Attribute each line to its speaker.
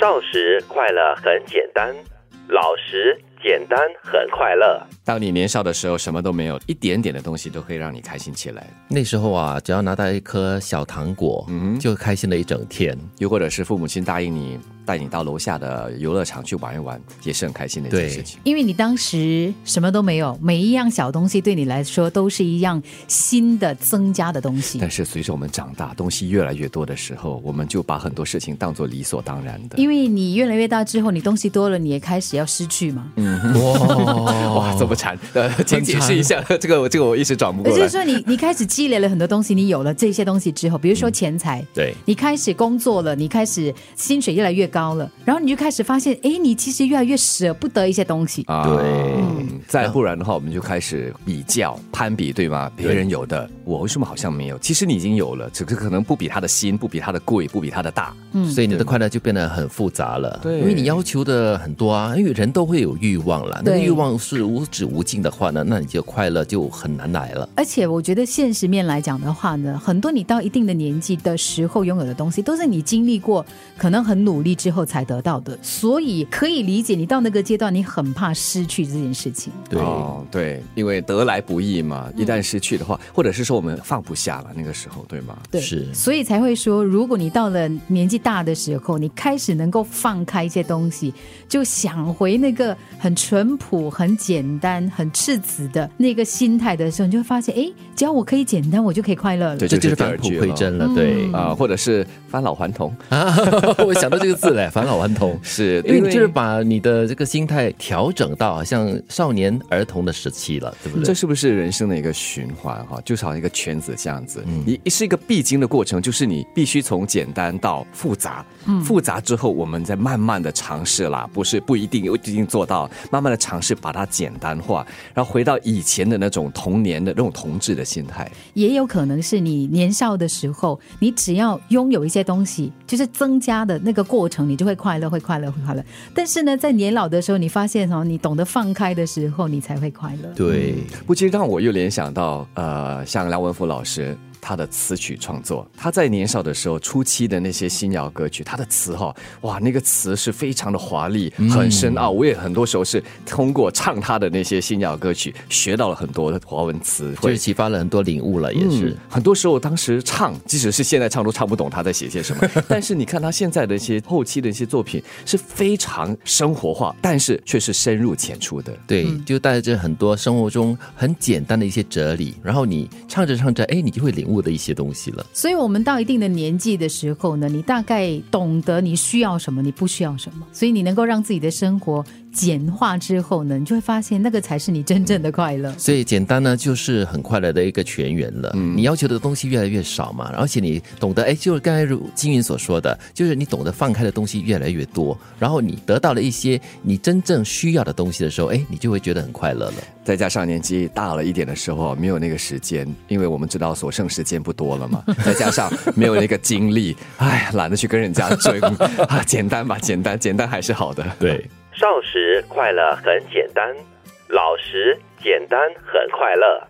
Speaker 1: 少时快乐很简单，老时简单很快乐。
Speaker 2: 当你年少的时候，什么都没有，一点点的东西都可以让你开心起来。
Speaker 3: 那时候啊，只要拿到一颗小糖果，嗯，就开心了一整天。
Speaker 2: 又或者是父母亲答应你。带你到楼下的游乐场去玩一玩，也是很开心的一件事情。
Speaker 4: 因为你当时什么都没有，每一样小东西对你来说都是一样新的增加的东西。
Speaker 2: 但是随着我们长大，东西越来越多的时候，我们就把很多事情当做理所当然的。
Speaker 4: 因为你越来越大之后，你东西多了，你也开始要失去嘛。
Speaker 2: 嗯，哇哇，这么惨？呃，请解释一下，这个这个我一直转不过来。
Speaker 4: 就是说，你你开始积累了很多东西，你有了这些东西之后，比如说钱财，
Speaker 3: 对
Speaker 4: 你开始工作了，你开始薪水越来越高了，然后你就。开始发现，哎，你其实越来越舍不得一些东西。
Speaker 3: 对，
Speaker 2: 再不然的话，我们就开始比较、攀比，对吗？别人有的，我为什么好像没有？其实你已经有了，只是可能不比他的新，不比他的贵，不比他的大。
Speaker 3: 嗯，所以你的快乐就变得很复杂了。
Speaker 2: 对，
Speaker 3: 因为你要求的很多啊，因为人都会有欲望了。那个欲望是无止无尽的话呢，那你就快乐就很难来了。
Speaker 4: 而且我觉得现实面来讲的话呢，很多你到一定的年纪的时候拥有的东西，都是你经历过，可能很努力之后才得到的。所以。可以理解，你到那个阶段，你很怕失去这件事情。
Speaker 3: 对，
Speaker 2: 对，因为得来不易嘛，一旦失去的话，或者是说我们放不下了，那个时候，对吗？
Speaker 4: 对，
Speaker 3: 是，
Speaker 4: 所以才会说，如果你到了年纪大的时候，你开始能够放开一些东西，就想回那个很淳朴、很简单、很赤子的那个心态的时候，你就会发现，哎，只要我可以简单，我就可以快乐了。
Speaker 2: 这
Speaker 3: 就是
Speaker 2: 返
Speaker 3: 璞归真了，对。
Speaker 2: 啊，或者是返老还童。
Speaker 3: 啊，我想到这个字嘞，返老还童。
Speaker 2: 是
Speaker 3: 因为。就是把你的这个心态调整到好像少年儿童的时期了，对不对？
Speaker 2: 这是不是人生的一个循环哈？就好像一个圈子这样子，你是一个必经的过程，就是你必须从简单到复杂，复杂之后，我们再慢慢的尝试啦，不是不一定一定做到，慢慢的尝试把它简单化，然后回到以前的那种童年的那种童稚的心态。
Speaker 4: 也有可能是你年少的时候，你只要拥有一些东西，就是增加的那个过程，你就会快乐，会快乐，会快乐。但是呢，在年老的时候，你发现哦，你懂得放开的时候，你才会快乐。
Speaker 3: 对，
Speaker 2: 不禁让我又联想到，呃，像梁文福老师。他的词曲创作，他在年少的时候初期的那些新谣歌曲，他的词哈，哇，那个词是非常的华丽，很深奥。我也很多时候是通过唱他的那些新谣歌曲，学到了很多的华文词，
Speaker 3: 就是启发了很多领悟了，也是。
Speaker 2: 很多时候当时唱，即使是现在唱都唱不懂他在写些什么。但是你看他现在的一些后期的一些作品，是非常生活化，但是却是深入浅出的。
Speaker 3: 对，就带着很多生活中很简单的一些哲理，然后你唱着唱着，哎，你就会领。物的一些东西了，
Speaker 4: 所以，我们到一定的年纪的时候呢，你大概懂得你需要什么，你不需要什么，所以你能够让自己的生活。简化之后呢，你就会发现那个才是你真正的快乐。
Speaker 3: 所以简单呢，就是很快乐的一个全员了。嗯，你要求的东西越来越少嘛，而且你懂得，哎，就是刚才如金云所说的，就是你懂得放开的东西越来越多，然后你得到了一些你真正需要的东西的时候，哎，你就会觉得很快乐了。
Speaker 2: 再加上年纪大了一点的时候，没有那个时间，因为我们知道所剩时间不多了嘛。再加上没有那个精力，哎，懒得去跟人家追 啊，简单吧，简单，简单还是好的。
Speaker 3: 对。
Speaker 1: 少时快乐很简单，老时简单很快乐。